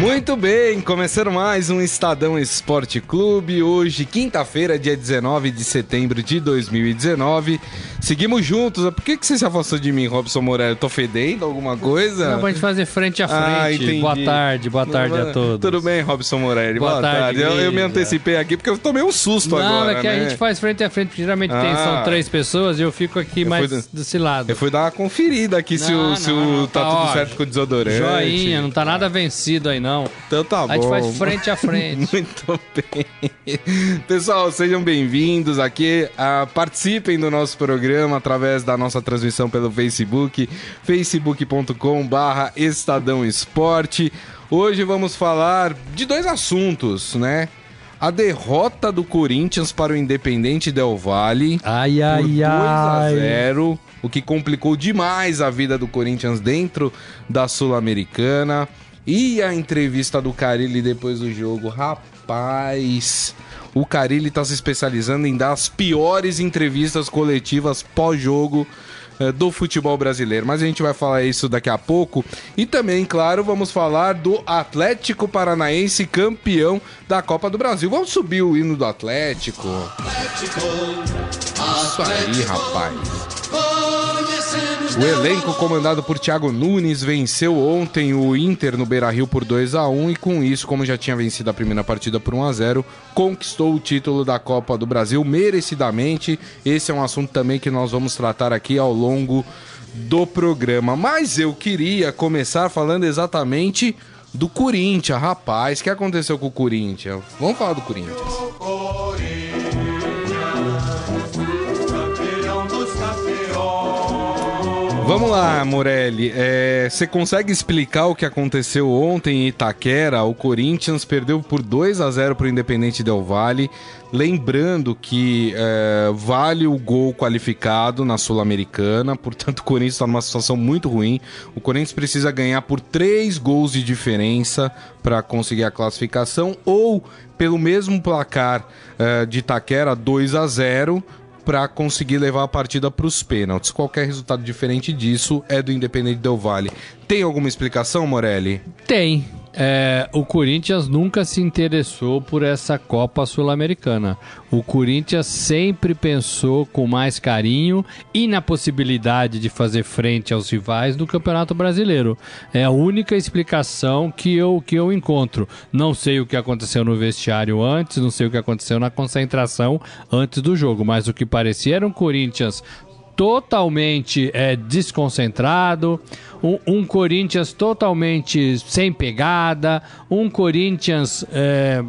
Muito bem, começando mais um Estadão Esporte Clube. Hoje, quinta-feira, dia 19 de setembro de 2019. Seguimos juntos. Por que, que você se afastou de mim, Robson Moreira? Eu tô fedendo alguma coisa? Não, pra gente fazer frente a ah, frente. Ah, boa tarde, boa tarde Não, a todos. Tudo bem, Robson Moreira? Boa, boa tarde. tarde. Eu, eu, me antecipei aqui porque eu tomei um susto Não, agora. Não, é que né? a gente faz frente a frente, geralmente ah, tem, são três pessoas e eu fico aqui eu mais fui, desse lado. Eu fui dar uma conferida aqui se, o, se o, tá, tá tudo certo com o desodorante. Joinha, não tá nada vencido aí não. Então tá bom. A gente faz frente a frente. Muito bem. Pessoal, sejam bem-vindos aqui. Uh, participem do nosso programa através da nossa transmissão pelo Facebook, facebook.com barra Estadão Esporte. Hoje vamos falar de dois assuntos, né? A derrota do Corinthians para o Independente Del Valle ai, ai, por 2 a 0, o que complicou demais a vida do Corinthians dentro da Sul-Americana. E a entrevista do Carilli depois do jogo, rapaz. O Carilli está se especializando em dar as piores entrevistas coletivas pós-jogo eh, do futebol brasileiro. Mas a gente vai falar isso daqui a pouco. E também, claro, vamos falar do Atlético Paranaense campeão da Copa do Brasil. Vamos subir o hino do Atlético. Atlético, Isso aí, rapaz. O elenco comandado por Thiago Nunes venceu ontem o Inter no Beira-Rio por 2 a 1 e com isso, como já tinha vencido a primeira partida por 1 a 0, conquistou o título da Copa do Brasil merecidamente. Esse é um assunto também que nós vamos tratar aqui ao longo do programa. Mas eu queria começar falando exatamente do Corinthians, rapaz. O que aconteceu com o Corinthians? Vamos falar do Corinthians. Vamos lá, Morelli. É, você consegue explicar o que aconteceu ontem em Itaquera? O Corinthians perdeu por 2 a 0 para o Independente Del Valle. Lembrando que é, vale o gol qualificado na Sul-Americana, portanto o Corinthians está numa situação muito ruim. O Corinthians precisa ganhar por três gols de diferença para conseguir a classificação, ou pelo mesmo placar é, de Itaquera, 2 a 0 para conseguir levar a partida para os pênaltis. Qualquer resultado diferente disso é do Independente Del Vale. Tem alguma explicação, Morelli? Tem. É, o Corinthians nunca se interessou por essa Copa Sul-Americana. O Corinthians sempre pensou com mais carinho e na possibilidade de fazer frente aos rivais do Campeonato Brasileiro. É a única explicação que eu, que eu encontro. Não sei o que aconteceu no vestiário antes, não sei o que aconteceu na concentração antes do jogo, mas o que parecia era um Corinthians totalmente é, desconcentrado, um, um, Corinthians totalmente sem pegada, um Corinthians é,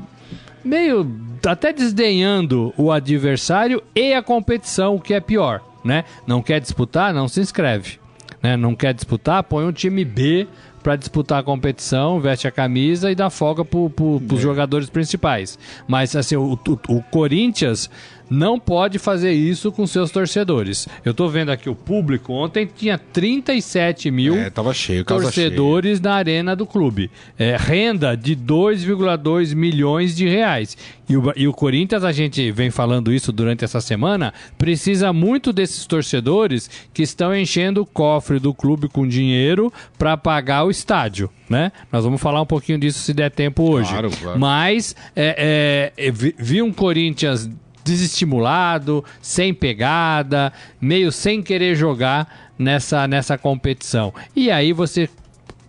meio até desdenhando o adversário e a competição, o que é pior, né? Não quer disputar, não se inscreve, né? Não quer disputar, põe um time B para disputar a competição, veste a camisa e dá folga para os é. jogadores principais. Mas assim, o, o, o Corinthians não pode fazer isso com seus torcedores. Eu tô vendo aqui o público, ontem tinha 37 mil é, cheio, torcedores na arena do clube. É, renda de 2,2 milhões de reais. E o, e o Corinthians, a gente vem falando isso durante essa semana, precisa muito desses torcedores que estão enchendo o cofre do clube com dinheiro para pagar o estádio. Né? Nós vamos falar um pouquinho disso se der tempo hoje. Claro, claro. Mas é, é, vi, vi um Corinthians desestimulado, sem pegada, meio sem querer jogar nessa, nessa competição. E aí você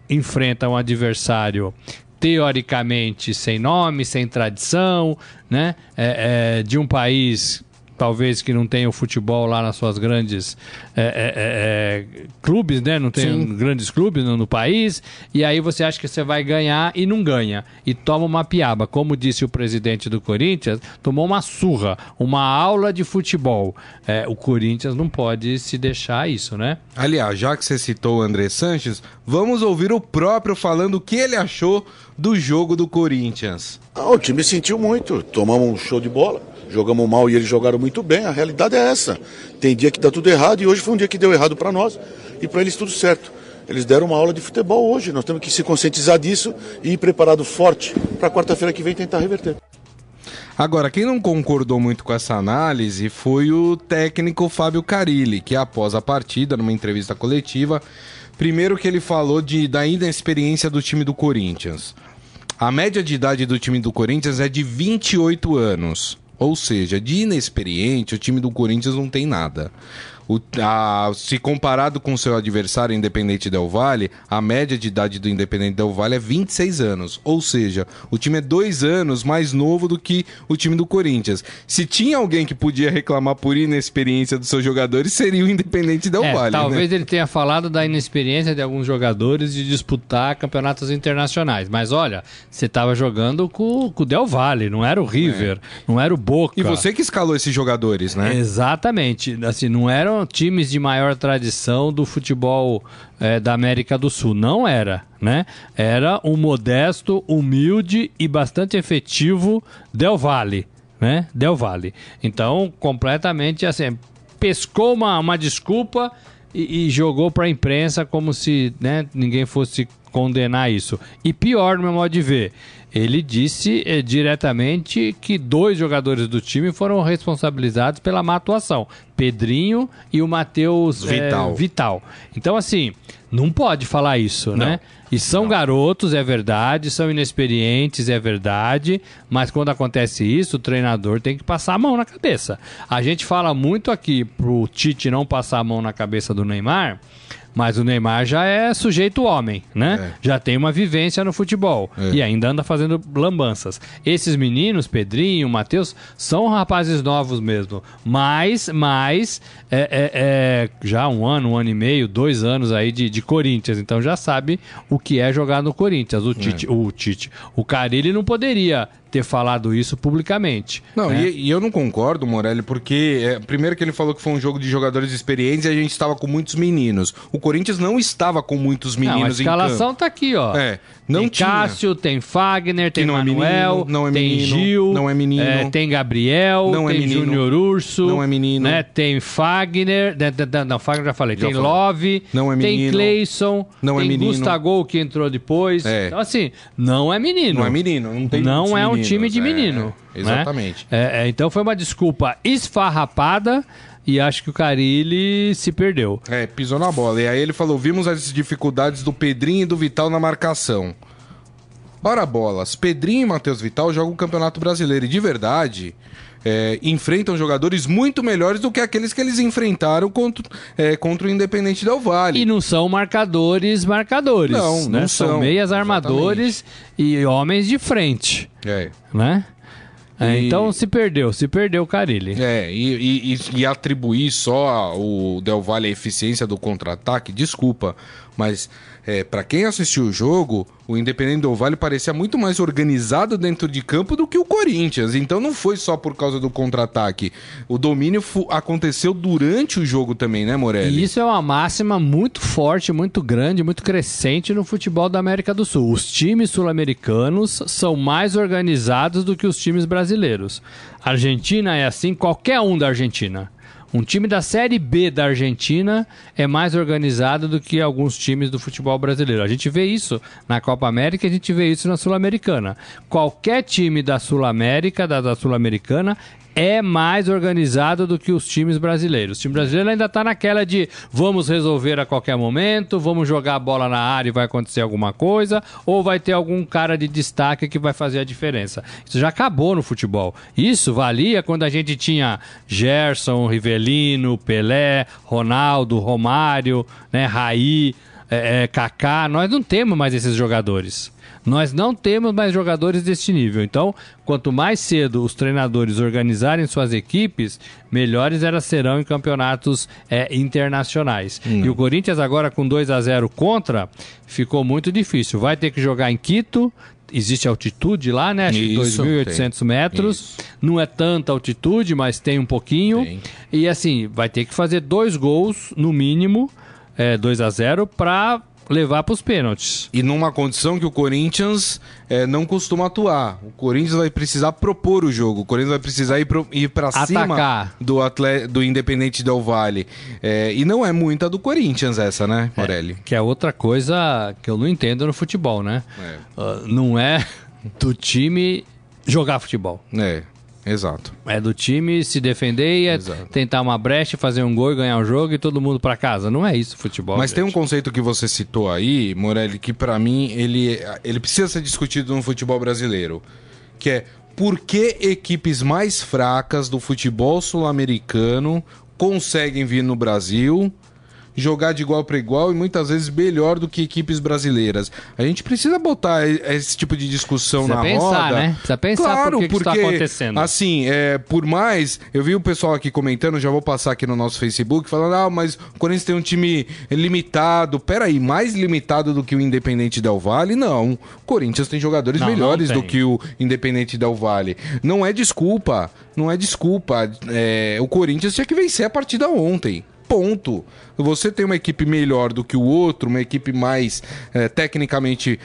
enfrenta um adversário teoricamente sem nome, sem tradição, né? É, é, de um país talvez que não tenha o futebol lá nas suas grandes é, é, é, é clubes, né? Não tem grandes clubes no, no, país. E aí você acha que você vai ganhar e não ganha. E toma uma piaba. Como disse o presidente do Corinthians, tomou uma surra, uma aula de futebol. É, o Corinthians não pode se deixar isso, né? Aliás, já que você citou o André Sanches, vamos ouvir o próprio falando o que ele achou do jogo do Corinthians. Ah, o time sentiu muito. Tomamos um show de bola jogamos mal e eles jogaram muito bem. A realidade é essa. Tem dia que dá tudo errado e hoje foi um dia que deu errado para nós e para eles tudo certo. Eles deram uma aula de futebol hoje. Nós temos que se conscientizar disso e ir preparado forte para quarta-feira que vem tentar reverter. Agora, quem não concordou muito com essa análise foi o técnico Fábio Carilli, que após a partida, numa entrevista coletiva, primeiro que ele falou de, da inexperiência do time do Corinthians. A média de idade do time do Corinthians é de 28 anos. Ou seja, de inexperiente, o time do Corinthians não tem nada. O, a, se comparado com seu adversário Independente Del Valle, a média de idade do Independente Del Valle é 26 anos. Ou seja, o time é dois anos mais novo do que o time do Corinthians. Se tinha alguém que podia reclamar por inexperiência dos seus jogadores, seria o Independente Del É, Valle. talvez né? ele tenha falado da inexperiência de alguns jogadores de disputar campeonatos internacionais. Mas olha, você estava jogando com, com o Del Valle, não era o River, não era o Boca. E você que escalou esses jogadores, né? Exatamente. Assim, não times de maior tradição do futebol eh, da América do Sul. Não era, né? Era um modesto, humilde e bastante efetivo Del Valle, né? Del Valle. Então, completamente assim, pescou uma, uma desculpa e, e jogou para a imprensa como se né, ninguém fosse condenar isso. E pior, no meu modo de ver, ele disse eh, diretamente que dois jogadores do time foram responsabilizados pela má atuação: Pedrinho e o Matheus eh, Vital. Vital. Então, assim, não pode falar isso, né? E são garotos, é verdade, são inexperientes, é verdade, mas quando acontece isso, o treinador tem que passar a mão na cabeça. A gente fala muito aqui pro Tite não passar a mão na cabeça do Neymar, mas o Neymar já é sujeito homem, né? Já tem uma vivência no futebol e ainda anda fazendo lambanças. Esses meninos, Pedrinho, Matheus, são rapazes novos mesmo, mas, mas é, é- é já um ano, um ano e meio, dois anos aí de, de Corinthians, então já sabe o que é jogar no Corinthians. O Tite, o Tite, o Carilli não poderia ter falado isso publicamente. Não, né? e, e eu não concordo, Morelli, porque é, primeiro que ele falou que foi um jogo de jogadores experientes e a gente estava com muitos meninos. O Corinthians não estava com muitos Não, a meninos em escalação campo. tá aqui, ó. É, não tem tinha. Cássio, tem Fagner, tem não é Manuel, menino, é tem menino, Gil, não é menino. é, tem Gabriel, Não é tem menino, Júnior Urso, não é menino. né, tem Fagner, né, né, não, Fagner já falei, Já tem falei. Love, Não é tem menino, Cleison, não é tem menino. Gustavo que entrou depois. É. Então assim, não é menino. Não é menino, não tem Não é um meninos, time de é, menino. né? exatamente. É, é, então foi uma desculpa esfarrapada e acho que o Carilli se perdeu. É, pisou na bola. E aí ele falou: vimos as dificuldades do Pedrinho e do Vital na marcação. Ora bolas, Pedrinho e Matheus Vital jogam o Campeonato Brasileiro e de verdade é, enfrentam jogadores muito melhores do que aqueles que eles enfrentaram contra, é, contra o Independente Del Vale. E não são marcadores, marcadores. Não, né? não são. meias armadores e homens de frente, É. né? É, E- Então se perdeu, se perdeu o Carilli. É, e, e- e- e atribuir só o Del Valle a eficiência do contra-ataque, desculpa, mas é, para quem assistiu o jogo, o Independente Del Valle parecia muito mais organizado dentro de campo do que o Corinthians. Então não foi só por causa do contra-ataque. O domínio aconteceu durante o jogo também, né, Morelli? E isso é uma máxima muito forte, muito grande, muito crescente no futebol da América do Sul. Os times sul-americanos são mais organizados do que os times brasileiros. A Argentina é assim, qualquer um da Argentina. Um time da Série B da Argentina é mais organizado do que alguns times do futebol brasileiro. A gente vê isso na Copa América a gente vê isso na Sul-Americana. Qualquer time da Sul-América, da, da Sul-Americana, é mais organizado do que os times brasileiros. O time brasileiro ainda está naquela de vamos resolver a qualquer momento, vamos jogar a bola na área e vai acontecer alguma coisa, ou vai ter algum cara de destaque que vai fazer a diferença. Isso já acabou no futebol. Isso valia quando a gente tinha Gerson, Rivelino, Pelé, Ronaldo, Romário, né, Raí, é, é, Kaká. Nós não temos mais esses jogadores. Nós não temos mais jogadores deste nível. Então, quanto mais cedo os treinadores organizarem suas equipes, melhores elas serão em campeonatos é, internacionais. E o Corinthians agora com 2 a 0 contra, ficou muito difícil. Vai ter que jogar em Quito. Existe altitude lá, né? Acho que Isso, 2.800 tem. metros. Isso. Não é tanta altitude, mas tem um pouquinho. Tem. E assim, vai ter que fazer dois gols, no mínimo, é, 2 a 0 para levar para os pênaltis. E numa condição que o Corinthians é, não costuma atuar. O Corinthians vai precisar propor o jogo. O Corinthians vai precisar ir, pra cima do, do Independente Del Valle. É, e não é muita do Corinthians essa, né, Morelli? Que é outra coisa que eu não entendo no futebol, né? É. Ah, não é do time jogar futebol. É. exato. É do time se defender e é Exato. tentar uma brecha, fazer um gol e ganhar o jogo e todo mundo pra casa. Não é isso futebol. Mas tem um gente. conceito que você citou aí, Morelli, que pra mim ele, ele precisa ser discutido no futebol brasileiro, que é por que equipes mais fracas do futebol sul-americano conseguem vir no Brasil jogar de igual para igual e muitas vezes melhor do que equipes brasileiras. A gente precisa botar esse tipo de discussão Precisa na pensar, roda. né? Precisa pensar claro, por que que isso porque tá acontecendo. assim, é, por mais eu vi o pessoal aqui comentando, já vou passar aqui no nosso Facebook falando: "Ah, mas o Corinthians tem um time limitado". Peraí, mais limitado do que o Independente Del Valle? Não. O Corinthians tem jogadores Não, não melhores do tem. que o Independente Del Valle. Não é desculpa, não é desculpa. É, o Corinthians tinha que vencer a partida ontem. Ponto. Você tem uma equipe melhor do que o outro, uma equipe mais é, tecnicamente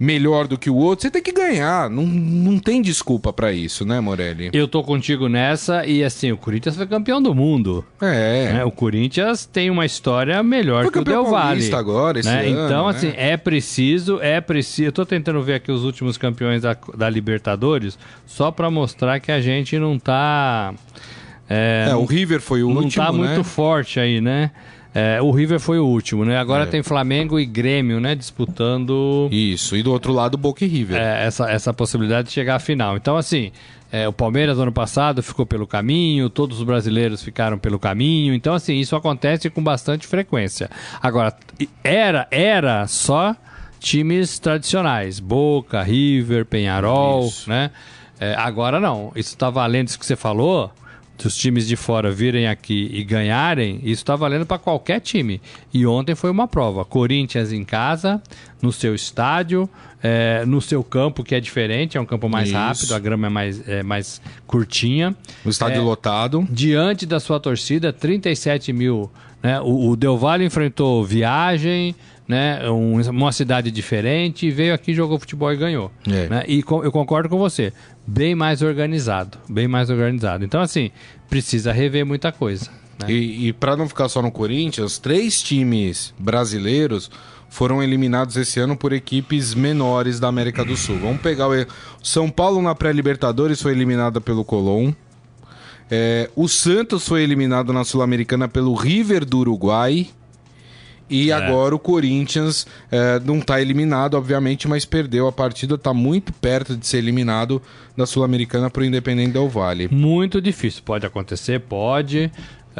melhor do que o outro, você tem que ganhar. Não, não tem desculpa pra isso, né, Morelli? Eu tô contigo nessa e assim, o Corinthians foi campeão do mundo. É. né? O Corinthians tem uma história melhor Foi que o Del Valle. agora, esse né? ano, Então, né? assim, é preciso, é preciso. Eu tô tentando ver aqui os últimos campeões da, da Libertadores, só pra mostrar que a gente não tá. É, É, o River foi o não último, tá né? muito forte aí, né? É, o River foi o último, né? Agora É. tem Flamengo e Grêmio, né? Disputando Isso, e do outro lado, Boca e River. é, essa, essa possibilidade de chegar à final. Então, assim, é, o Palmeiras no ano passado ficou pelo caminho, todos os brasileiros ficaram pelo caminho. Então, assim, isso acontece com bastante frequência. Agora, era, era só times tradicionais: Boca, River, Penharol, Isso. né? É, agora não. Isso tá valendo isso que você falou. Dos times de fora virem aqui e ganharem, isso tá valendo para qualquer time. E ontem foi uma prova. Corinthians em casa, no seu estádio, é, no seu campo, que é diferente, é um campo mais Isso. rápido, a grama é mais, é mais curtinha. O estádio É, lotado. Diante da sua torcida, 37 mil. Né? O, o Del Valle enfrentou viagem, né? Um- uma cidade diferente, e veio aqui, jogou futebol e ganhou. É. né? E eu concordo com você. Bem mais organizado. Bem mais organizado. Então, assim, precisa rever muita coisa. né? E, e para não ficar só no Corinthians, três times brasileiros foram eliminados esse ano por equipes menores da América do Sul. Vamos pegar o São Paulo na pré-Libertadores foi eliminada pelo Colón. É, o Santos foi eliminado na Sul-Americana pelo River do Uruguai. E agora o Corinthians é, não está eliminado, obviamente, mas perdeu a partida, está muito perto de ser eliminado da Sul-Americana para o Independente Del Valle. Muito difícil. Pode acontecer, pode.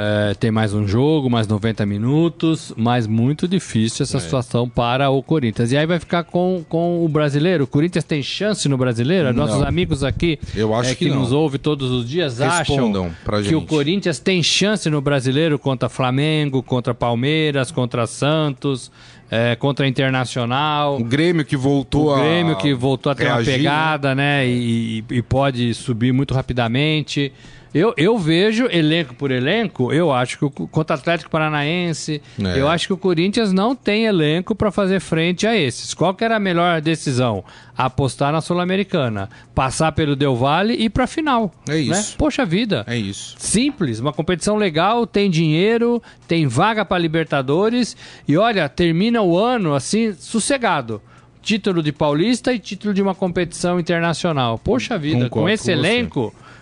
É, tem mais um jogo, mais 90 minutos, mas muito difícil É. essa situação para o Corinthians. E aí vai ficar com, com o brasileiro. O Corinthians tem chance no brasileiro? Não. Nossos amigos aqui Eu acho é, que que, nos ouve todos os dias Respondam acham pra que o. Corinthians tem chance no brasileiro contra Flamengo, contra Palmeiras, contra Santos, é, contra Internacional. O Grêmio que voltou O a. Grêmio que voltou a ter reagir, uma pegada, né? E, e- e pode subir muito rapidamente. Eu, eu vejo elenco por elenco, eu acho que o, contra o Atlético Paranaense, É. eu acho que o Corinthians não tem elenco para fazer frente a esses. Qual que era a melhor decisão? Apostar na Sul-Americana, passar pelo Del Valle e ir pra final. É isso. Né? Poxa vida. É isso. Simples, uma competição legal, tem dinheiro, tem vaga para Libertadores e olha, termina o ano assim, sossegado. Título de Paulista e título de uma competição internacional. Poxa vida, Concordo com esse com você.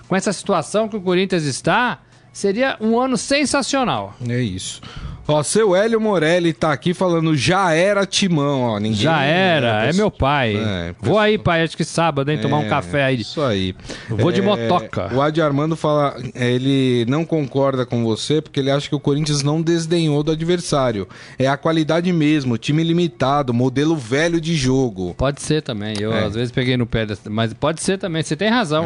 Com essa situação que o Corinthians está, seria um ano sensacional. É isso. Ó, seu Hélio Morelli tá aqui falando já era timão, ó. Ninguém, Já era, é, pessoal- meu pai. É, Vou aí, pai, acho que sábado, hein, tomar um É, café aí. Isso aí. Vou de motoca. O Adi Armando fala, é, ele não concorda com você porque ele acha que o Corinthians não desdenhou do adversário. É a qualidade mesmo, time limitado, modelo velho de jogo. Pode ser também. Eu É. às vezes peguei no pé, mas pode ser também. Você tem razão.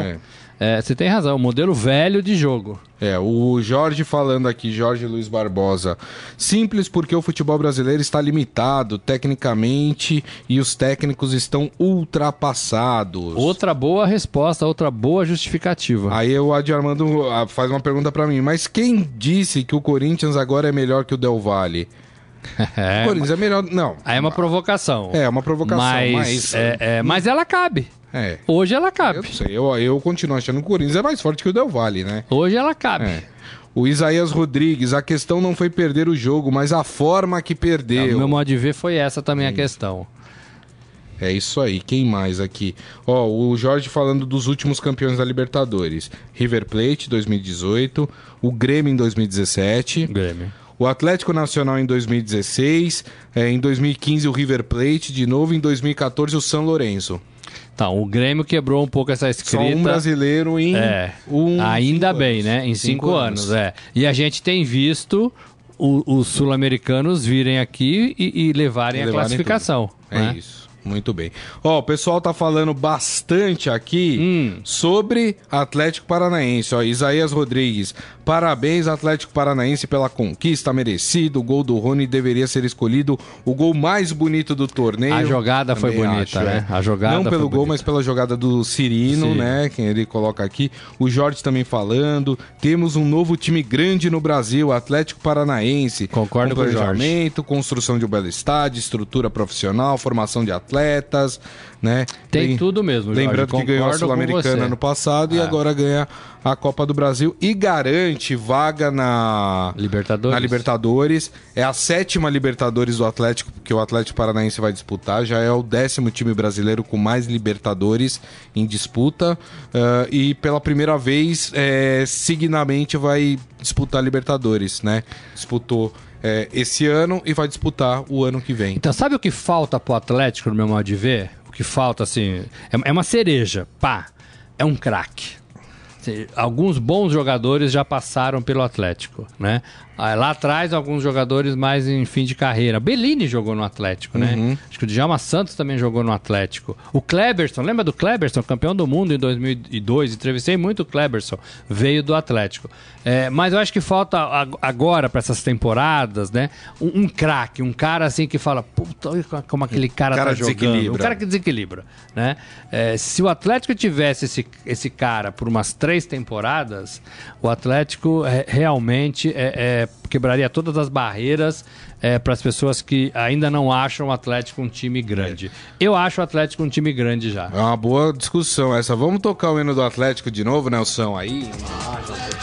É. Você tem razão. Modelo velho de jogo. É, o Jorge falando aqui, Jorge Luiz Barbosa. Simples porque o futebol brasileiro está limitado tecnicamente e os técnicos estão ultrapassados. Outra boa resposta, outra boa justificativa. Aí o Adi Armando ah, faz uma pergunta pra mim, mas quem disse que o Corinthians agora é melhor que o Del Valle? É, O Corinthians é melhor. Não. aí é uma provocação. É, uma provocação, Mas, mas- é, é, mas ela cabe. É. Hoje ela Eu cabe. não sei, eu, eu continuo achando que o Corinthians é mais forte que o Del Valle, né? Hoje ela cabe. É. O Isaías Rodrigues, a questão não foi perder o jogo, mas a forma que O perdeu. meu modo de ver foi essa também a questão. É isso aí. Quem mais aqui? Ó, o Jorge falando dos últimos campeões da Libertadores. River Plate 2018, o Grêmio em 2017. Grêmio. O Atlético Nacional em 2016, é, em 2015 o River Plate, de novo em 2014 o São Lourenço. Então, o Grêmio quebrou um pouco essa escrita. Só um brasileiro em É, um, ainda cinco bem, anos. né? Em cinco, anos. é. E a gente tem visto o- os sul-americanos virem aqui e, e levarem, E a levarem classificação. É né? isso. Muito bem. Ó, o pessoal tá falando bastante aqui Hum. sobre Atlético Paranaense. Ó, Isaías Rodrigues. Parabéns, Atlético Paranaense, pela conquista merecido. O gol do Rony deveria ser escolhido o gol mais bonito do torneio. A jogada foi Também bonita, acho, né? é. A jogada Não foi pelo gol, bonita. mas pela jogada do Cirino, Sim. né? Quem ele coloca aqui. O Jorge também falando. Temos um novo time grande no Brasil, Atlético Paranaense. Concordo com o Jorge. planejamento, construção de um belo estádio, estrutura profissional, formação de atletas, né? Tem Lem- tudo mesmo, Jorge, Lembrando que ganhou a Sul-Americana ano passado e É. agora ganha a Copa do Brasil e garante vaga na Libertadores. na Libertadores. É a sétima Libertadores do Atlético que o Atlético Paranaense vai disputar. Já é o décimo time brasileiro com mais Libertadores em disputa. Ah, e pela primeira vez, é, signamente vai disputar Libertadores, né? Disputou é, esse ano e vai disputar o ano que vem. Então, sabe o que falta pro Atlético, no meu modo de ver? Que falta, assim, é, é uma cereja, pá, é um craque. Alguns bons jogadores já passaram pelo Atlético, né? Ah, Lá atrás, alguns jogadores mais em fim de carreira. Bellini jogou no Atlético, né? Acho que o Djalma Santos também jogou no Atlético. O Kleberson, lembra do Kleberson, campeão do mundo em 2002? Entrevistei muito o Kleberson, veio do Atlético. É, mas eu acho que falta ag- agora, para essas temporadas, né? Um, um craque, um cara assim que fala, puta, olha como aquele cara, cara tá jogando. Um cara que desequilibra, né? É, se o Atlético tivesse esse, esse cara por umas três temporadas, o Atlético é, realmente é, é, quebraria todas as barreiras para as pessoas que ainda não acham o Atlético um time grande. Eu acho o Atlético um time grande já. É uma boa discussão essa. Vamos tocar o hino do Atlético de novo, Nelson, aí?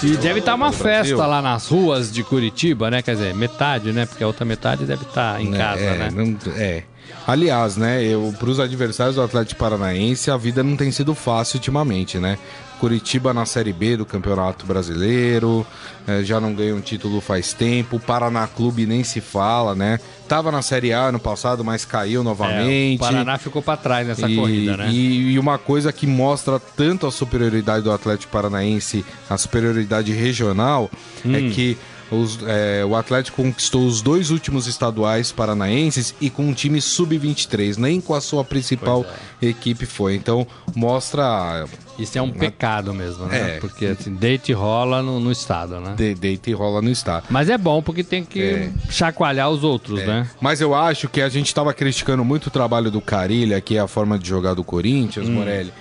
E deve estar uma do Brasil. festa lá nas ruas de Curitiba, né? Quer dizer, metade, né? Porque a outra metade deve estar em casa, é, né? não- é. Aliás, né, eu, pros adversários do Atlético Paranaense, a vida não tem sido fácil ultimamente, né? Curitiba na Série B do Campeonato Brasileiro, eh, já não ganha um título faz tempo. O Paraná Clube nem se fala, né? Tava na Série A ano passado, mas caiu É, novamente. o Paraná ficou para trás nessa E- corrida, né? E, e uma coisa que mostra tanto a superioridade do Atlético Paranaense, a superioridade regional, Hum. é que os- é, o Atlético conquistou os dois últimos estaduais paranaenses e com um time sub-23, nem com a sua principal é. equipe foi. Então mostra Isso é um pecado mesmo, né? É. Porque assim, deite e rola no, no estado, né? de, deita e rola no estado. Mas é bom porque tem que É. chacoalhar os outros, né? Mas eu acho que a gente estava criticando muito o trabalho do Carilha, que é a forma de jogar do Corinthians, Morelli.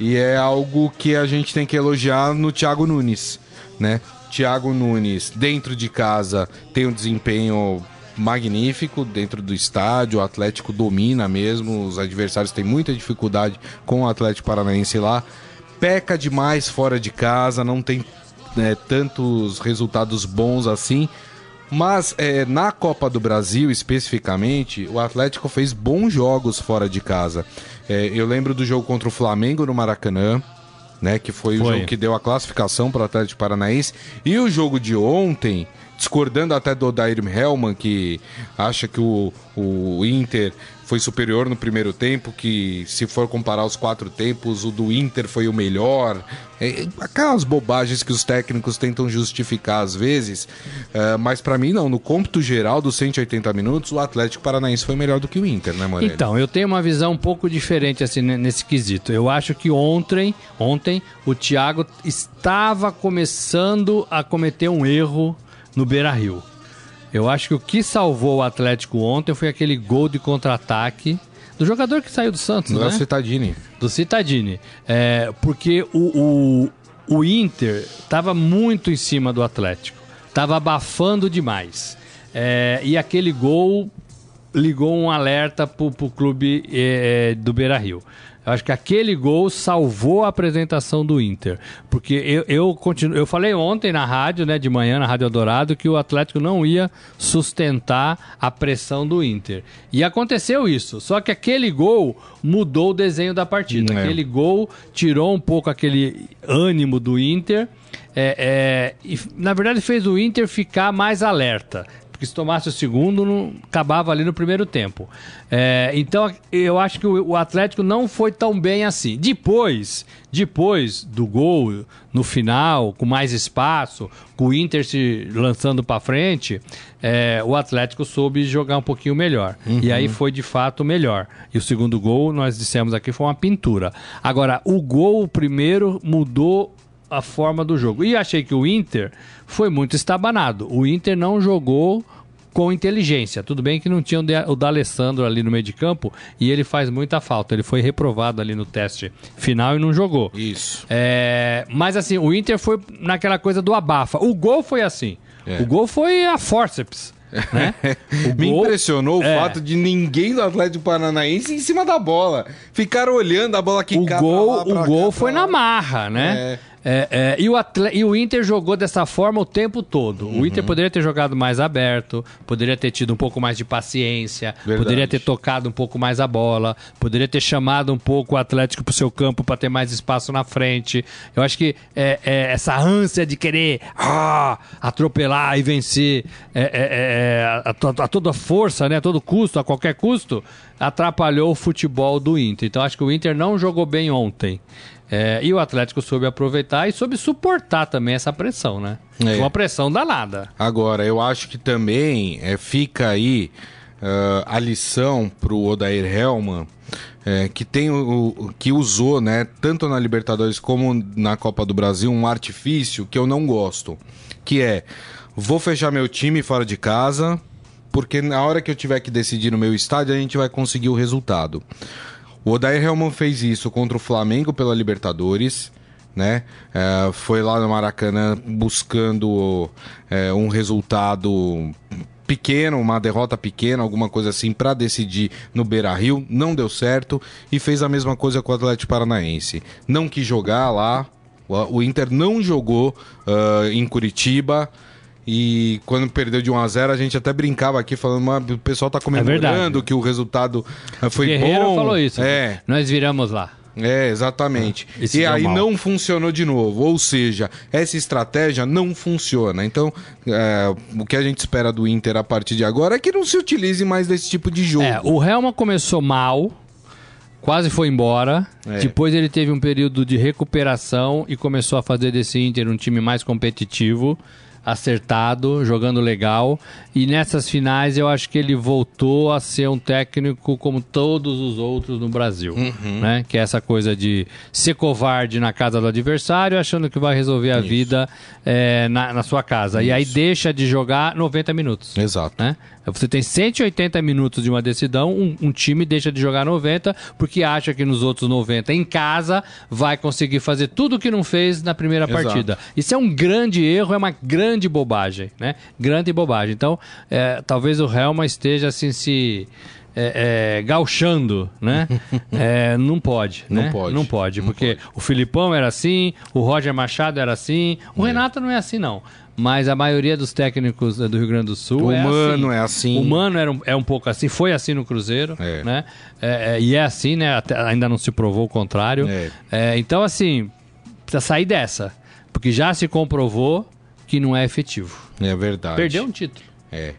E é algo que a gente tem que elogiar no Thiago Nunes, né? Thiago Nunes, dentro de casa, tem um desempenho magnífico dentro do estádio, o Atlético domina mesmo, os adversários têm muita dificuldade com o Atlético Paranaense lá. Peca demais fora de casa, não tem né, tantos resultados bons assim. Mas é, na Copa do Brasil, especificamente, o Atlético fez bons jogos fora de casa. É, eu lembro do jogo contra o Flamengo no Maracanã, né? Que foi, o Foi. jogo que deu a classificação para o Atlético Paranaense. E o jogo de ontem, discordando até do Odair Hellman, que acha que o, o Inter foi superior no primeiro tempo, que se for comparar os quatro tempos, o do Inter foi o melhor. É, aquelas bobagens que os técnicos tentam justificar às vezes, é, mas pra mim não. No cômputo geral dos 180 minutos, o Atlético Paranaense foi melhor do que o Inter, né, Morelli? Então, eu tenho uma visão um pouco diferente assim ne- nesse quesito. Eu acho que ontem, ontem o Thiago estava começando a cometer um erro no Beira-Rio. Eu acho que o que salvou o Atlético ontem foi aquele gol de contra-ataque do jogador que saiu do Santos, Não é né? o Citadini. do Citadini. É, porque o, o, o Inter estava muito em cima do Atlético. Estava abafando demais. É, e aquele gol ligou um alerta pro, pro clube é, do Beira Rio. Eu acho que aquele gol salvou a apresentação do Inter. Porque eu, eu, continuo, eu falei ontem na rádio, né, de manhã, na Rádio Eldorado, que o Atlético não ia sustentar a pressão do Inter. E aconteceu isso. Só que aquele gol mudou o desenho da partida. É. Aquele gol tirou um pouco aquele ânimo do Inter. É, é, e, na verdade, fez o Inter ficar mais alerta. Porque se tomasse o segundo, não, acabava ali no primeiro tempo. É, então, eu acho que o, o, Atlético não foi tão bem assim. Depois, depois do gol, no final, com mais espaço, com o Inter se lançando para frente, é, o Atlético soube jogar um pouquinho melhor. Uhum. E aí foi de fato melhor. E o segundo gol, nós dissemos aqui, foi uma pintura. Agora, o gol, o primeiro, mudou a forma do jogo. E achei que o Inter foi muito estabanado. O Inter não jogou com inteligência. Tudo bem que não tinha o D'Alessandro ali no meio de campo e ele faz muita falta. Ele foi reprovado ali no teste final e não jogou. Isso. É, mas assim, o Inter foi naquela coisa do abafa. O gol foi assim. É. O gol foi a forceps. Né? Me impressionou é. o fato de ninguém do Atlético Paranaense em cima da bola. Ficaram olhando a bola que O gol, lá, o gol foi na marra, né? É. É, é, e, o Atle... e o Inter jogou dessa forma o tempo todo. Uhum. O Inter poderia ter jogado mais aberto, poderia ter tido um pouco mais de paciência, Verdade. poderia ter tocado um pouco mais a bola, poderia ter chamado um pouco o Atlético para o seu campo para ter mais espaço na frente. Eu acho que é, é essa ânsia de querer ah, atropelar e vencer é, é, a, a, a, toda força, né, a todo custo, a qualquer custo, atrapalhou o futebol do Inter. Então acho que o Inter não jogou bem ontem. É, e o Atlético soube aproveitar e soube suportar também essa pressão, né? É. Uma pressão danada. Agora, eu acho que também é, fica aí uh, a lição para o Odair Helman, é, que tem o, que usou, né, tanto na Libertadores como na Copa do Brasil, um artifício que eu não gosto, que é vou fechar meu time fora de casa, porque na hora que eu tiver que decidir no meu estádio, a gente vai conseguir o resultado. O Odair Helman fez isso contra o Flamengo pela Libertadores. Né? É, foi lá no Maracanã buscando é, um resultado pequeno, uma derrota pequena, alguma coisa assim, para decidir no Beira Rio. Não deu certo e fez a mesma coisa com o Atlético Paranaense. Não quis jogar lá. O Inter não jogou uh, em Curitiba. E quando perdeu de 1 a 0 a gente até brincava aqui falando, mas o pessoal tá comemorando é que o resultado eh, foi Guerreiro bom. falou isso. É. Nós viramos lá. É, exatamente. e aí mal. não funcionou de novo. Ou seja, essa estratégia não funciona. Então, é, o que a gente espera do Inter a partir de agora é que não se utilize mais desse tipo de jogo. É, o Helma começou mal, quase foi embora. É. Depois ele teve um período de recuperação e começou a fazer desse Inter um time mais competitivo acertado, jogando legal. E nessas finais eu acho que ele voltou a ser um técnico como todos os outros no Brasil. Uhum. Né? Que é essa coisa de ser covarde na casa do adversário, achando que vai resolver a Isso. vida é, na, na, sua casa. Isso. E aí deixa de jogar 90 minutos. Exato. Né? Você tem 180 minutos de uma decisão, um, um, time deixa de jogar 90 porque acha que nos outros 90 em casa vai conseguir fazer tudo o que não fez na primeira Exato. partida. Isso é um grande erro, é uma grande bobagem, né? Grande bobagem. Então, é, talvez o Helma esteja assim se é, é, gauchando, né? é, não pode, não né? Pode. Não pode, não porque pode. o Filipão era assim, o Roger Machado era assim, o é. Renato não é assim, não. Mas a maioria dos técnicos do Rio Grande do Sul o é Mano assim. é assim. O Mano era um, é um pouco assim, foi assim no Cruzeiro, é. né? É, é, e é assim, né? Até, ainda não se provou o contrário. É. então, assim, precisa sair dessa. Porque já se comprovou que não é efetivo. É verdade. Perdeu um título. É.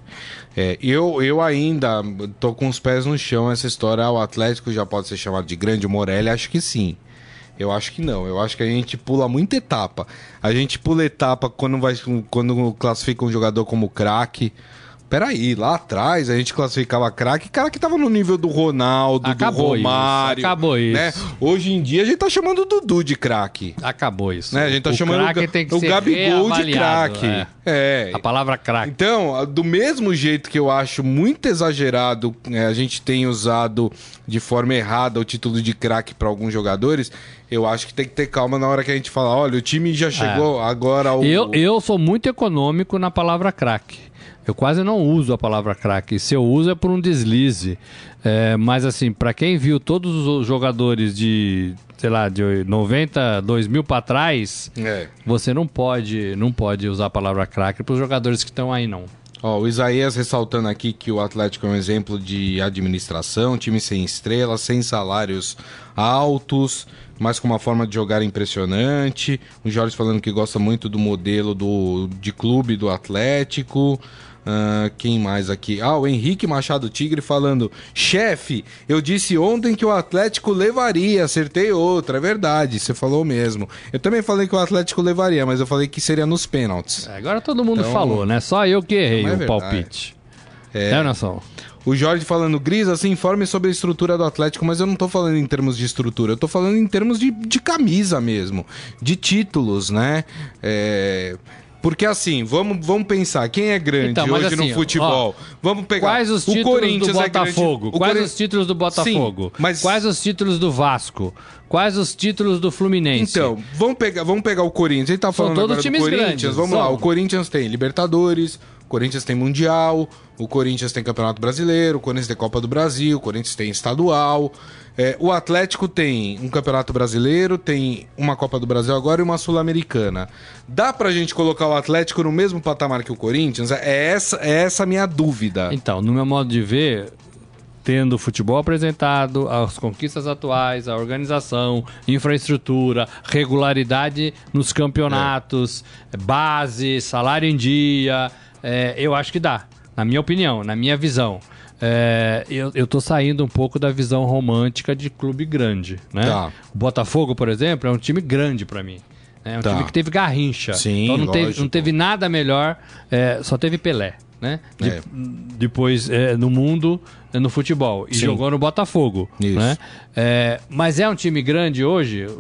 é. eu, eu ainda tô com os pés no chão essa história. Ah, o Atlético já pode ser chamado de grande Morelli? Acho que sim. Eu acho que não. Eu acho que a gente pula muita etapa. A gente pula etapa quando, vai, quando classifica um jogador como craque. Peraí, lá atrás a gente classificava craque, cara que tava no nível do Ronaldo, acabou do Romário. Isso, acabou né? isso. Hoje em dia a gente tá chamando o Dudu de craque. Acabou isso. Né? A gente tá o chamando o, tem que o Gabigol de craque. É. é. A palavra craque. Então, do mesmo jeito que eu acho muito exagerado, é, a gente tem usado de forma errada o título de craque para alguns jogadores, eu acho que tem que ter calma na hora que a gente fala, olha, o time já chegou é. agora ao... Eu, eu sou muito econômico na palavra craque. Eu quase não uso a palavra craque. Se eu uso é por um deslize. É, mas assim, para quem viu todos os jogadores de, sei lá, de 90, 2000 para trás, É. você não pode, não pode usar a palavra craque para os jogadores que estão aí não. Ó, o Isaías ressaltando aqui que o Atlético é um exemplo de administração, time sem estrelas, sem salários altos, mas com uma forma de jogar impressionante. O Jorge falando que gosta muito do modelo do, de clube do Atlético. Ah, quem mais aqui? Ah, o Henrique Machado Tigre falando: chefe, eu disse ontem que o Atlético levaria, acertei outra, é verdade, você falou mesmo. Eu também falei que o Atlético levaria, mas eu falei que seria nos pênaltis. É, Agora todo mundo Então- falou, né? Só eu que errei é o palpite. É. É, Nação? O Jorge falando, Grisa, se informe sobre a estrutura do Atlético, mas eu não tô falando em termos de estrutura, eu tô falando em termos de, de camisa mesmo, de títulos, né? É, Porque assim, vamos, vamos pensar, quem é grande Então, hoje assim, no futebol? vamos pegar. Quais os o títulos Corinthians do é grande- Botafogo? o Quais Corin- os títulos do Botafogo? Sim, mas- Quais os títulos do Vasco? Quais os títulos do Fluminense? Então, vamos pegar, vamos pegar o Corinthians. Ele tá falando todos agora do times Corinthians. grandes, vamos lá, são. o Corinthians tem Libertadores, o Corinthians tem Mundial, o Corinthians tem Campeonato Brasileiro, o Corinthians tem Copa do Brasil, o Corinthians tem Estadual. É, o Atlético tem um Campeonato Brasileiro, tem uma Copa do Brasil agora e uma Sul-Americana. Dá pra gente colocar o Atlético no mesmo patamar que o Corinthians? É essa, é essa a minha dúvida. Então, no meu modo de ver, tendo o futebol apresentado, as conquistas atuais, a organização, infraestrutura, regularidade nos campeonatos, base, salário em dia, é, eu acho que dá, na minha opinião, na minha visão. É, eu, eu tô saindo um pouco da visão romântica de clube grande, né? Tá. O Botafogo, por exemplo, é um time grande pra mim. É um Tá. time que teve garrincha. Sim, então não teve, não teve nada melhor, é, só teve Pelé, né? De- É. Depois é, no mundo, é, no futebol. E Sim. jogou no Botafogo. Isso. Né? É, mas é um time grande hoje. O,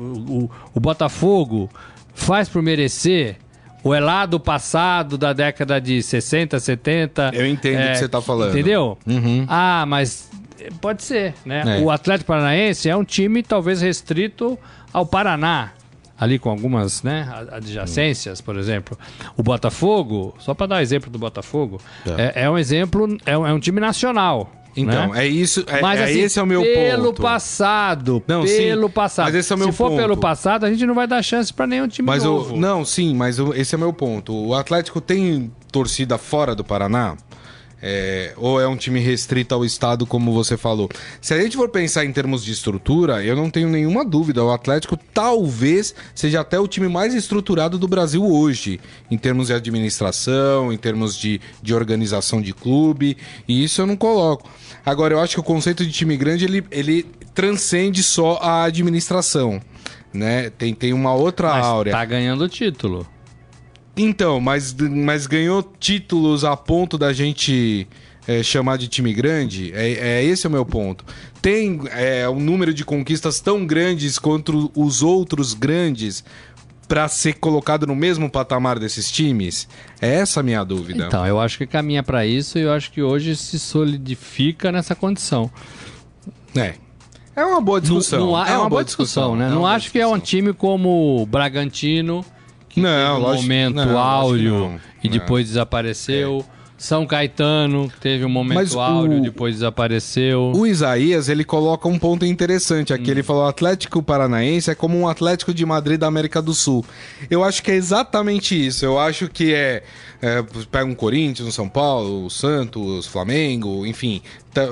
o- o Botafogo faz por merecer. Ou é lá do passado, da década de 60, 70. Eu entendo o é, que você tá falando. Entendeu? Uhum. Ah, mas pode ser, né? É. O Atlético Paranaense é um time talvez restrito ao Paraná, ali com algumas né, adjacências, por exemplo. O Botafogo, só para dar exemplo do Botafogo, Tá. é, é um exemplo, é um, é um time nacional. Então, né? é isso, é, Mas é assim, esse é o meu pelo ponto. passado, Não, pelo sim, passado. mas esse é o meu Se for ponto. pelo passado, a gente não vai dar chance para nenhum time Mas novo. o, não, sim, mas o- esse é meu ponto. O Atlético tem torcida fora do Paraná? É, ou é um time restrito ao estado, como você falou? Se a gente for pensar em termos de estrutura, eu não tenho nenhuma dúvida. O Atlético talvez seja até o time mais estruturado do Brasil hoje, em termos de administração, em termos de, de organização de clube, e isso eu não coloco. Agora, eu acho que o conceito de time grande ele, ele transcende só a administração. Né? Tem, tem uma outra Mas áurea. tá ganhando o título. Então, mas, mas ganhou títulos a ponto da gente é, chamar de time grande? É, é esse é o meu ponto. Tem é, um número de conquistas tão grandes quanto os outros grandes para ser colocado no mesmo patamar desses times? É essa a minha dúvida. Então, eu acho que caminha para isso e eu acho que hoje se solidifica nessa condição. É. É uma boa discussão. Não, não há- é, uma, boa discussão, né? é não uma boa acho que é um discussão. time como o Bragantino, que Não, teve um lógico- momento não, áureo não. e depois desapareceu. São Caetano, teve um momento Mas o- áureo e depois desapareceu. O Isaías, ele coloca um ponto interessante aqui. Ele falou: o Atlético Paranaense é como um Atlético de Madrid da América do Sul. Eu acho que é exatamente isso. Eu acho que é. é pega um Corinthians, um São Paulo, o Santos, Flamengo, enfim.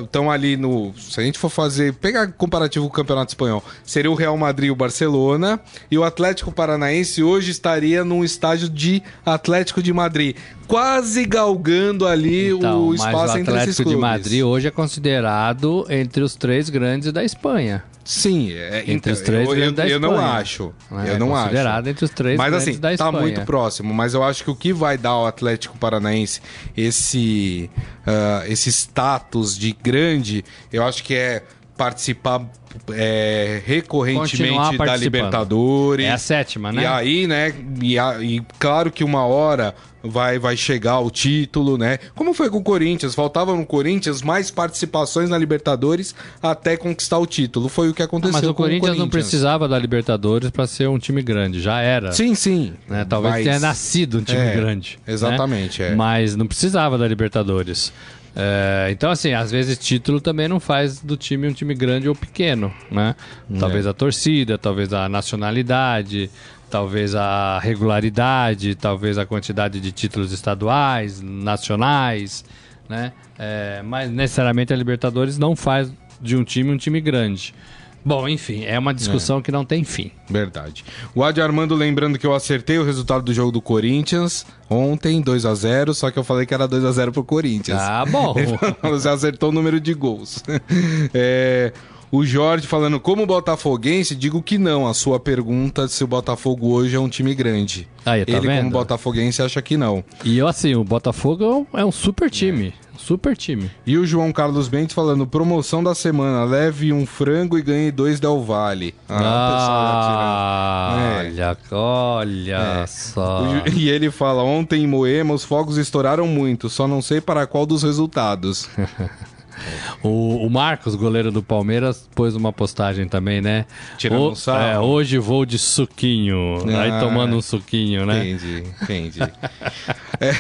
Estão ali no. Se a gente for fazer. Pegar comparativo com o Campeonato Espanhol, seria o Real Madrid e o Barcelona. E o Atlético Paranaense hoje estaria num estágio de Atlético de Madrid. Quase galgando ali Então, o mas espaço o entre esses Atlético de clubes. Madrid hoje é considerado entre os três grandes da Espanha. Sim, é, Entre então, os três eu, eu, grandes da eu não acho. É eu não acho. considerado entre os três Mas grandes assim, da tá Espanha. muito próximo. Mas eu acho que o que vai dar ao Atlético Paranaense esse, ah, esse status de grande, eu acho que é participar é, recorrentemente da. Libertadores. É a sétima, né? E aí, né? E, a- e claro que uma hora vai, vai chegar o título, né? Como foi com o Corinthians? Faltava no Corinthians mais participações na Libertadores até conquistar o título. Foi o que aconteceu Mas o Corinthians, o Corinthians não precisava da Libertadores para ser um time grande, já era. Sim, sim. né? Talvez Mas- tenha nascido um time É, grande. né? exatamente, é. Mas não precisava da Libertadores. É, então, assim, às vezes título também não faz do time um time grande ou pequeno, né? Talvez a torcida, talvez a nacionalidade, talvez a regularidade, talvez a quantidade de títulos estaduais, nacionais, né? É, mas necessariamente a Libertadores não faz de um time um time grande. Bom, enfim, é uma discussão que não tem fim. Verdade. O Adi Armando lembrando que eu acertei o resultado do jogo do Corinthians ontem, 2 a 0 só que eu falei que era 2 a 0 pro Corinthians. Ah, bom. Você acertou o número de gols. É, o Jorge falando, como botafoguense, digo que não. A sua pergunta se o Botafogo hoje é um time grande. Aí, tá Ele, como vendo? botafoguense, acha que não. E eu, assim, o Botafogo é um- é um super time. Super time. E o João Carlos Bentes falando, promoção da semana, leve um frango e ganhe dois Del Valle. Ah, tirando. É. olha, olha só. O Ju- E ele fala: ontem em Moema os fogos estouraram muito, só não sei para qual dos resultados. O, o Marcos, goleiro do Palmeiras, pôs uma postagem também, né? Tirando O- um sarro. é, hoje vou de suquinho. Aí Ah, tomando um suquinho, né? Entendi, entendi. É,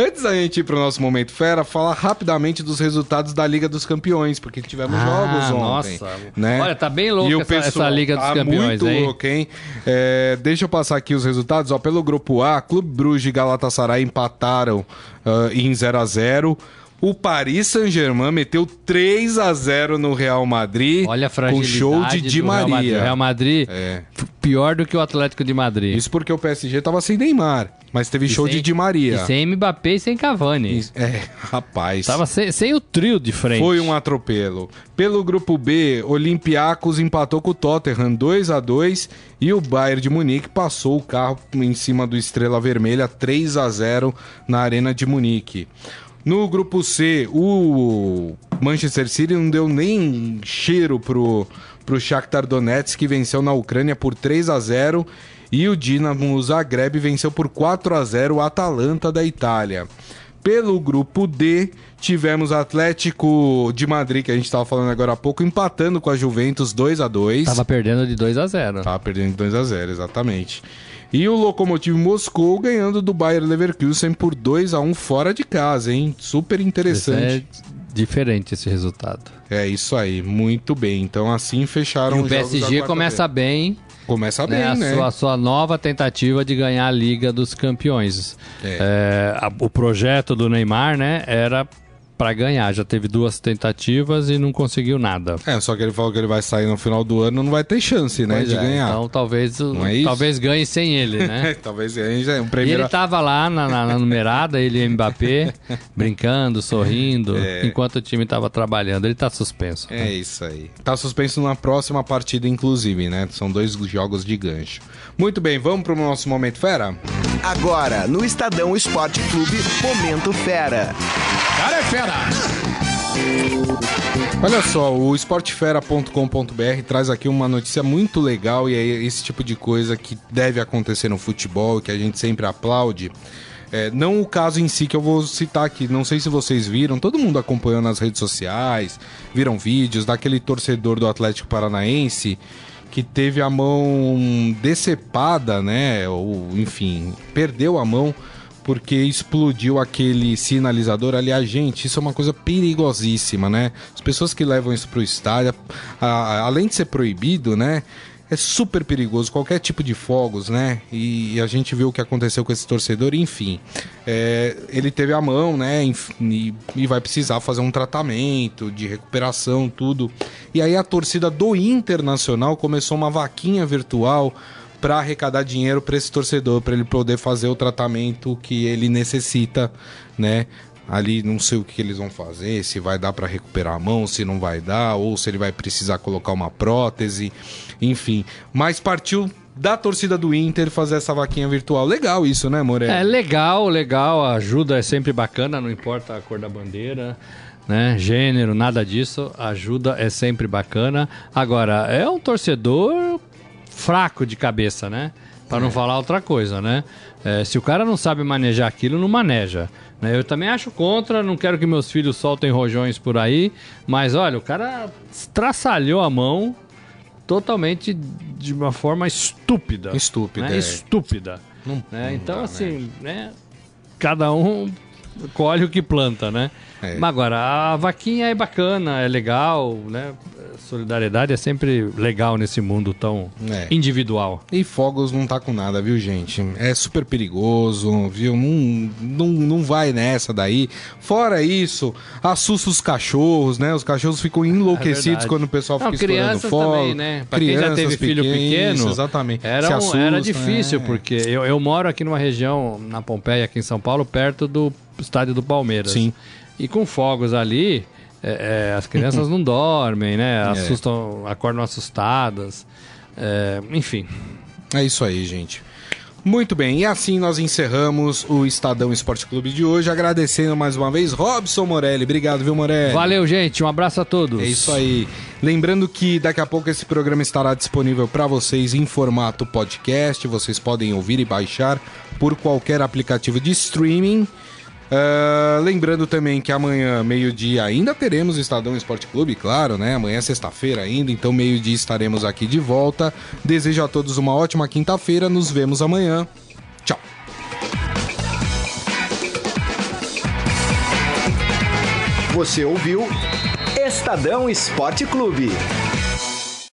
antes da gente ir pro nosso momento fera, falar rapidamente dos resultados da Liga dos Campeões, porque tivemos Ah, jogos ontem. nossa. Né? Olha, tá bem louca E o essa- pessoal essa Liga dos tá Campeões, muito hein? louco, hein? É, deixa eu passar aqui os resultados. Ó, pelo grupo A, Clube Bruges e Galatasaray empataram ah, em 0 a 0 o Paris Saint-Germain meteu 3 a 0 no Real Madrid Olha a com fragilidade show de Di do Real Madrid. Maria. Real Madrid, É. pior do que o Atlético de Madrid. Isso porque o PSG tava sem Neymar, mas teve E show sem- de Di Maria. E sem Mbappé e sem Cavani. É, rapaz. Tava sem, sem o trio de frente. Foi um atropelo. Pelo grupo B, Olympiacos empatou com o Tottenham 2 a 2 e o Bayern de Munique passou o carro em cima do Estrela Vermelha 3 a 0 na Arena de Munique. No grupo C, o Manchester City não deu nem cheiro pro, pro Shakhtar Donetsk, que venceu na Ucrânia por 3 a 0 e o Dinamo Zagreb venceu por 4 a 0 o Atalanta da Itália. Pelo grupo D, tivemos Atlético de Madrid, que a gente estava falando agora há pouco, empatando com a Juventus 2 a 2 Tava perdendo de 2 a 0 Tava perdendo 2 a 0 exatamente. E o Lokomotiv Moscou ganhando do Bayer Leverkusen por 2 a 1 fora de casa, hein? Super interessante. é diferente esse resultado. É isso aí, muito bem. Então assim fecharam E o PSG começa bem, Começa bem, né, a, né? Sua, a sua nova tentativa de ganhar a Liga dos Campeões. É. É, a- o projeto do Neymar, né, era para ganhar. Já teve duas tentativas e não conseguiu nada. É, só que ele falou que ele vai sair no final do ano, não vai ter chance, né, Pois de é, ganhar. Então talvez, é talvez ganhe sem ele, né? Talvez ganhe já é um E primeiro. ele tava lá na, na- na numerada, ele e Mbappé, brincando, sorrindo, É. enquanto o time tava trabalhando. Ele tá suspenso. É isso aí. Tá suspenso na próxima partida, inclusive, né? São dois jogos de gancho. Muito bem, vamos pro nosso momento fera? Agora, no Estadão Esporte Clube, Momento Fera. Cara é fera! Olha só, o esportefera.com.br traz aqui uma notícia muito legal e é esse tipo de coisa que deve acontecer no futebol, que a gente sempre aplaude. É, não o caso em si que eu vou citar aqui, não sei se vocês viram, todo mundo acompanhou nas redes sociais, viram vídeos daquele torcedor do Atlético Paranaense que teve a mão decepada, né? Ou enfim, perdeu a mão porque explodiu aquele sinalizador. Aliás, gente, isso é uma coisa perigosíssima, né? As pessoas que levam isso pro estádio, a- além de ser proibido, né? É super perigoso, qualquer tipo de fogos, né? E, a gente viu o que aconteceu com esse torcedor, enfim. É, ele teve a mão, né? E, e vai precisar fazer um tratamento de recuperação, tudo. E aí a torcida do Internacional começou uma vaquinha virtual para arrecadar dinheiro para esse torcedor, para ele poder fazer o tratamento que ele necessita, né? Ali não sei o que eles vão fazer, se vai dar para recuperar a mão, se não vai dar, ou se ele vai precisar colocar uma prótese, enfim. Mas partiu da torcida do Inter fazer essa vaquinha virtual. Legal isso, né, Moreno? É legal, legal. A ajuda é sempre bacana, não importa a cor da bandeira, né? Gênero, nada disso. A ajuda é sempre bacana. Agora, é um torcedor fraco de cabeça, né? Para não falar outra coisa, né? É, se o cara não sabe manejar aquilo, não maneja. né? Eu também acho contra, não quero que meus filhos soltem rojões por aí, mas olha, o cara estraçalhou a mão totalmente de uma forma estúpida. Estúpida, né? é. Estúpida. Não- né? não Então, dá, assim, né? Cada um colhe o que planta, né? É. Mas agora, a vaquinha é bacana, é legal, né? Solidariedade é sempre legal nesse mundo tão É. individual. E fogos não tá com nada, viu, gente? É super perigoso, viu? Não, não, não vai nessa daí. Fora isso, assusta os cachorros, né? Os cachorros ficam enlouquecidos É quando o pessoal fica Não, estourando crianças fogo. também, né? Pra quem já Crianças teve filho pequeno, isso, exatamente. Era, um- assustam, era difícil, é. porque eu, eu moro aqui numa região, na Pompeia, aqui em São Paulo, perto do estádio do Palmeiras. Sim. E com fogos ali, é, é, as crianças não dormem, né? Assustam, acordam assustadas. É, enfim. É isso aí, gente. Muito bem, e assim nós encerramos o Estadão Esporte Clube de hoje, agradecendo mais uma vez Robson Morelli. Obrigado, viu, Morelli? Valeu, gente. Um abraço a todos. É isso aí. Lembrando que daqui a pouco esse programa estará disponível para vocês em formato podcast. Vocês podem ouvir e baixar por qualquer aplicativo de streaming. Ah, lembrando também que amanhã, meio-dia, ainda teremos Estadão Esporte Clube, claro, né? Amanhã é sexta-feira ainda, então meio-dia estaremos aqui de volta. Desejo a todos uma ótima quinta-feira. Nos vemos amanhã. Tchau. Você ouviu Estadão Esporte Clube.